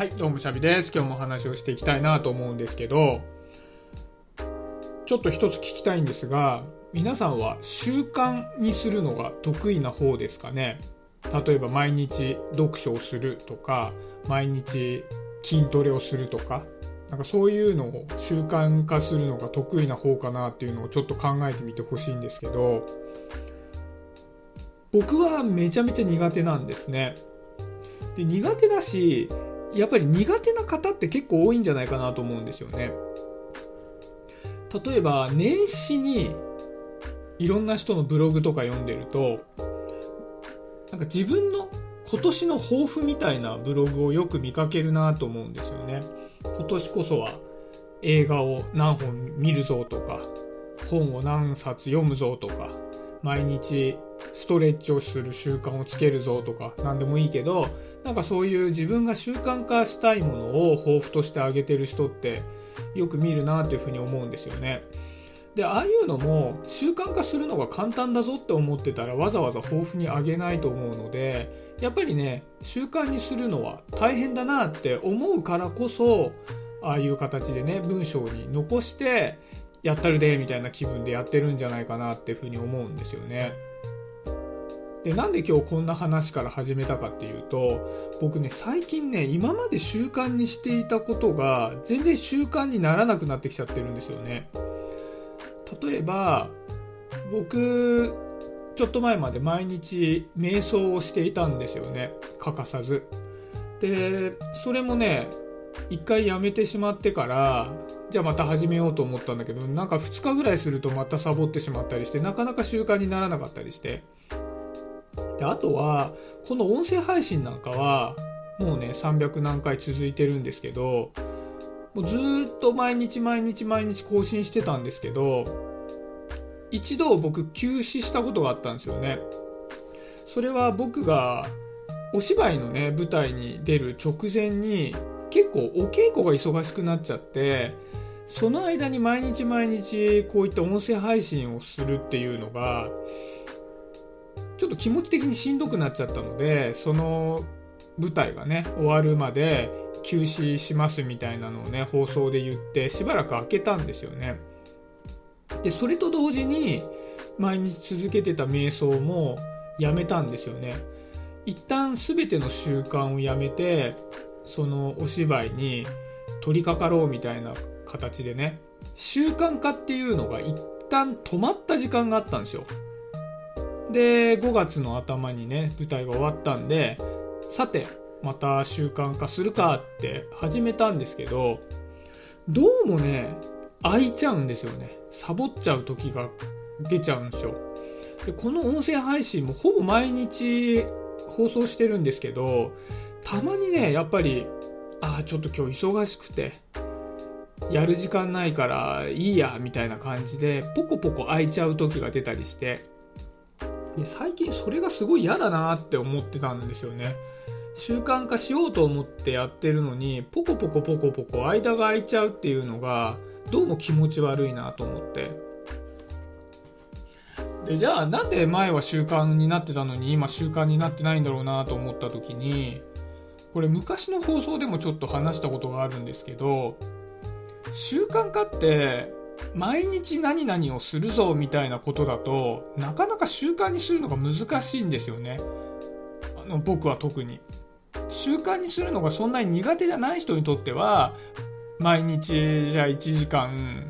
はい、どうもシャビです。今日もお話をしていきたいなと思うんですけど、ちょっと一つ聞きたいんですが、皆さんは習慣にするのが得意な方ですかね？例えば毎日読書をするとか、毎日筋トレをするとか、なんかそういうのを習慣化するのが得意な方かなっていうのをちょっと考えてみてほしいんですけど、僕はめちゃめちゃ苦手なんですね。で苦手だし、やっぱり苦手な方って結構多いんじゃないかなと思うんですよね。例えば年始にいろんな人のブログとか読んでるとなんか自分の今年の抱負みたいなブログをよく見かけるなと思うんですよね。今年こそは映画を何本見るぞとか本を何冊読むぞとか毎日ストレッチをする習慣をつけるぞとか何でもいいけどなんかそういう自分が習慣化したいものを抱負としてあげてる人ってよく見るなというふうに思うんですよね。でああいうのも習慣化するのが簡単だぞって思ってたらわざわざ豊富にあげないと思うのでやっぱりね習慣にするのは大変だなって思うからこそああいう形でね文章に残してやったるでみたいな気分でやってるんじゃないかなっていうふうに思うんですよね。でなんで今日こんな話から始めたかっていうと僕ね最近ね今まで習慣にしていたことが全然習慣にならなくなってきちゃってるんですよね。例えば僕ちょっと前まで毎日瞑想をしていたんですよね欠かさず。でそれもね一回やめてしまってからじゃあまた始めようと思ったんだけどなんか2日ぐらいするとまたサボってしまったりしてなかなか習慣にならなかったりしてであとはこの音声配信なんかはもうね300何回続いてるんですけどもうずっと毎日毎日毎日更新してたんですけど一度僕休止したことがあったんですよね。それは僕がお芝居のね舞台に出る直前に結構お稽古が忙しくなっちゃってその間に毎日毎日こういった音声配信をするっていうのがちょっと気持ち的にしんどくなっちゃったのでその舞台がね終わるまで休止しますみたいなのをね放送で言ってしばらく空けたんですよね。でそれと同時に毎日続けてた瞑想もやめたんですよね。一旦全ての習慣をやめてそのお芝居に取り掛かろうみたいな形でね習慣化っていうのが一旦止まった時間があったんですよ。で5月の頭にね舞台が終わったんでさてまた習慣化するかって始めたんですけどどうもね空いちゃうんですよね。サボっちゃう時が出ちゃうんですよ。でこの音声配信もほぼ毎日放送してるんですけどたまにねやっぱりああちょっと今日忙しくてやる時間ないからいいやみたいな感じでポコポコ空いちゃう時が出たりしてで最近それがすごい嫌だなって思ってたんですよね。習慣化しようと思ってやってるのにポコポコポコポコ間が空いちゃうっていうのがどうも気持ち悪いなと思って。でじゃあなんで前は習慣になってたのに今習慣になってないんだろうなと思った時にこれ昔の放送でもちょっと話したことがあるんですけど習慣化って毎日何々をするぞみたいなことだとなかなか習慣にするのが難しいんですよね。あの僕は特に。習慣にするのがそんなに苦手じゃない人にとっては毎日じゃあ1時間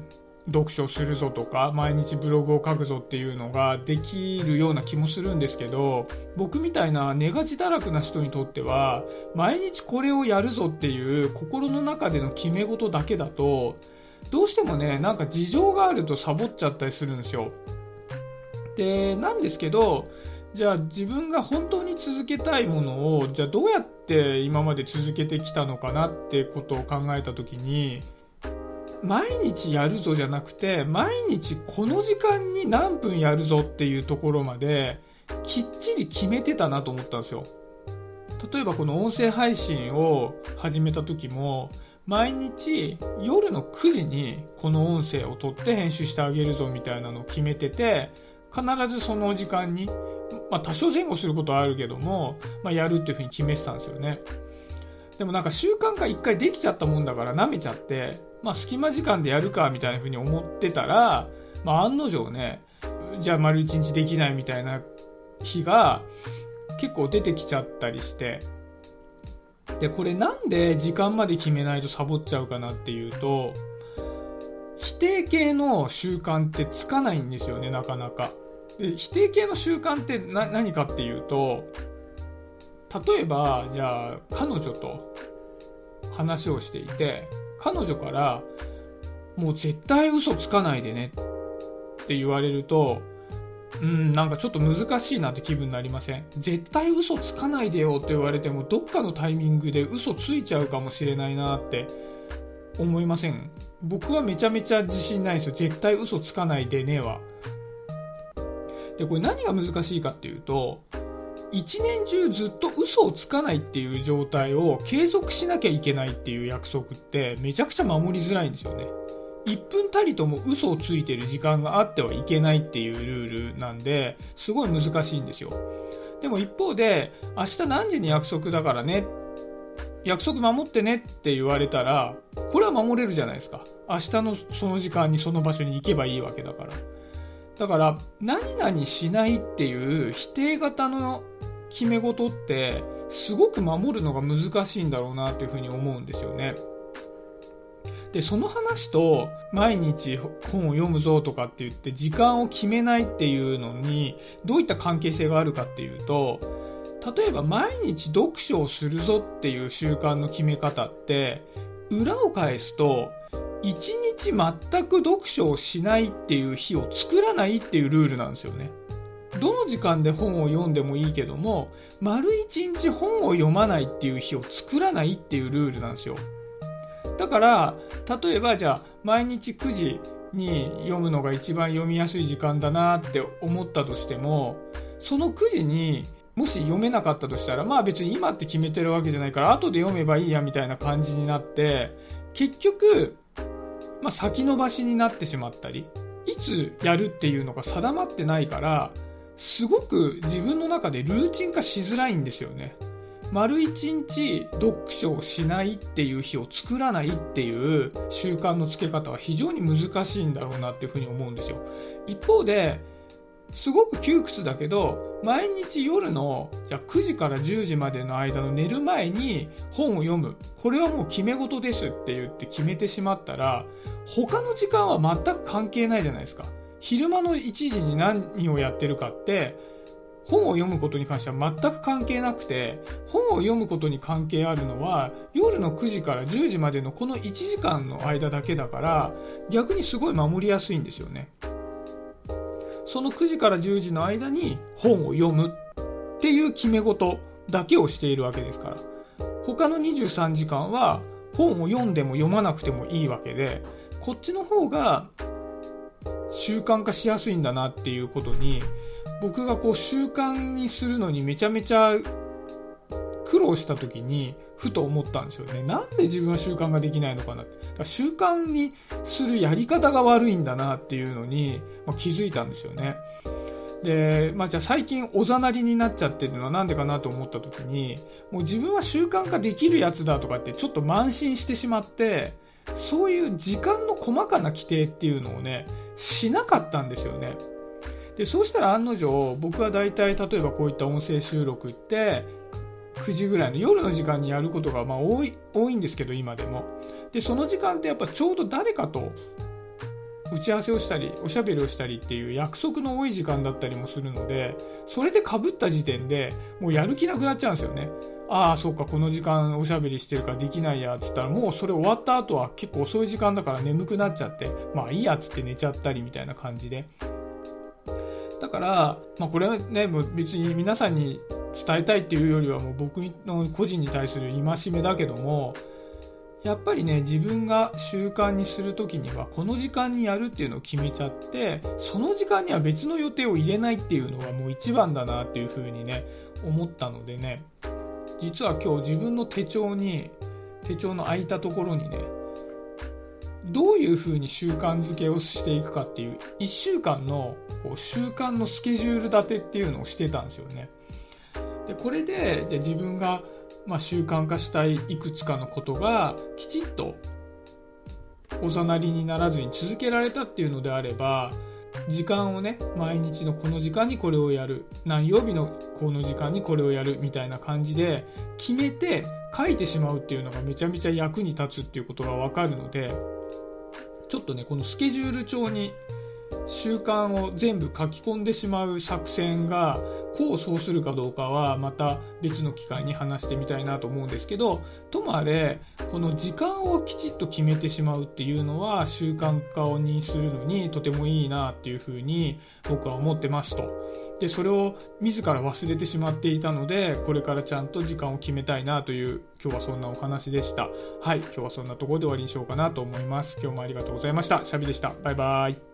読書するぞとか毎日ブログを書くぞっていうのができるような気もするんですけど僕みたいなネガ自堕落な人にとっては毎日これをやるぞっていう心の中での決め事だけだとどうしてもねなんか事情があるとサボっちゃったりするんですよ。でなんですけどじゃあ自分が本当に続けたいものをじゃあどうやって今まで続けてきたのかなってことを考えた時に毎日やるぞじゃなくて毎日この時間に何分やるぞっていうところまできっちり決めてたなと思ったんですよ例えばこの音声配信を始めた時も毎日夜の9時にこの音声を撮って編集してあげるぞみたいなのを決めてて必ずその時間に、まあ、多少前後することはあるけども、まあ、やるっていうふうに決めてたんですよね。でもなんか習慣化一回できちゃったもんだから舐めちゃってまあ隙間時間でやるかみたいな風に思ってたら、まあ、案の定ねじゃあ丸一日できないみたいな日が結構出てきちゃったりしてでこれなんで時間まで決めないとサボっちゃうかなっていうと否定形の習慣ってつかないんですよねなかなか。で否定形の習慣って何かっていうと例えばじゃあ彼女と話をしていて彼女からもう絶対嘘つかないでねって言われるとうん、なんかちょっと難しいなって気分になりません？絶対嘘つかないでよって言われても、どっかのタイミングで嘘ついちゃうかもしれないなって思いません？僕はめちゃめちゃ自信ないんですよ。絶対嘘つかないでねは。で、これ何が難しいかっていうと、一年中ずっと嘘をつかないっていう状態を継続しなきゃいけないっていう約束ってめちゃくちゃ守りづらいんですよね。1分たりとも嘘をついてる時間があってはいけないっていうルールなんで、すごい難しいんですよ。でも一方で、明日何時に約束だからね、約束守ってねって言われたら、これは守れるじゃないですか。明日のその時間にその場所に行けばいいわけだから。だから、何々しないっていう否定型の決め事って、すごく守るのが難しいんだろうなというふうに思うんですよね。で、その話と、毎日本を読むぞとかって言って、時間を決めないっていうのに、どういった関係性があるかっていうと、例えば毎日読書をするぞっていう習慣の決め方って、裏を返すと、1日全く読書をしないっていう日を作らないっていうルールなんですよね。どの時間で本を読んでもいいけども、丸1日本を読まないっていう日を作らないっていうルールなんですよ。だから例えばじゃあ毎日9時に読むのが一番読みやすい時間だなって思ったとしてもその9時にもし読めなかったとしたらまあ別に今って決めてるわけじゃないから後で読めばいいやみたいな感じになって結局、まあ、先延ばしになってしまったりいつやるっていうのが定まってないからすごく自分の中でルーチン化しづらいんですよね。丸一日読書をしないっていう日を作らないっていう習慣のつけ方は非常に難しいんだろうなっていうふうに思うんですよ。一方で、すごく窮屈だけど、毎日夜のじゃあ9時から10時までの間の寝る前に本を読む。これはもう決め事ですって言って決めてしまったら、他の時間は全く関係ないじゃないですか。昼間の1時に何をやってるかって、本を読むことに関しては全く関係なくて本を読むことに関係あるのは夜の9時から10時までのこの1時間の間だけだから逆にすごい守りやすいんですよね。その9時から10時の間に本を読むっていう決め事だけをしているわけですから。他の23時間は本を読んでも読まなくてもいいわけでこっちの方が習慣化しやすいんだなっていうことに僕がこう習慣にするのにめちゃめちゃ苦労した時にふと思ったんですよね。なんで自分は習慣ができないのかなって。だ習慣にするやり方が悪いんだなっていうのに、まあ、気づいたんですよね。で、まあじゃあ最近おざなりになっちゃってるのはなんでかなと思った時に、もう自分は習慣化できるやつだとかってちょっと慢心してしまって、そういう時間の細かな規定っていうのをね、しなかったんですよね。でそうしたら案の定僕は大体例えばこういった音声収録って9時ぐらいの夜の時間にやることがまあ多い多いんですけど今でもでその時間ってやっぱちょうど誰かと打ち合わせをしたりおしゃべりをしたりっていう約束の多い時間だったりもするのでそれでかぶった時点でもうやる気なくなっちゃうんですよねああそっかこの時間おしゃべりしてるからできないやっつったらもうそれ終わった後は結構遅い時間だから眠くなっちゃってまあいいやっつって寝ちゃったりみたいな感じで。だから、まあ、これはね、もう別に皆さんに伝えたいっていうよりはもう僕の個人に対する戒めだけども、やっぱりね、自分が習慣にするときには、この時間にやるっていうのを決めちゃって、その時間には別の予定を入れないっていうのがもう一番だなっていうふうにね、思ったのでね、実は今日自分の手帳に、手帳の空いたところにね、どういうふうに習慣づけをしていくかっていう1週間のこう習慣のスケジュール立てっていうのをしてたんですよね。でこれでじゃ自分がまあ、習慣化したいいくつかのことがきちっとおざなりにならずに続けられたっていうのであれば時間をね毎日のこの時間にこれをやる。何曜日のこの時間にこれをやるみたいな感じで決めて書いてしまうっていうのがめちゃめちゃ役に立つっていうことが分かるのでちょっとねこのスケジュール帳に習慣を全部書き込んでしまう作戦が功を奏するかどうかはまた別の機会に話してみたいなと思うんですけどともあれこの時間をきちっと決めてしまうっていうのは習慣化にするのにとてもいいなっていうふうに僕は思ってますと。でそれを自ら忘れてしまっていたのでこれからちゃんと時間を決めたいなという今日はそんなお話でした。はい今日はそんなところで終わりにしようかなと思います。今日もありがとうございました。シャビでした。バイバイ。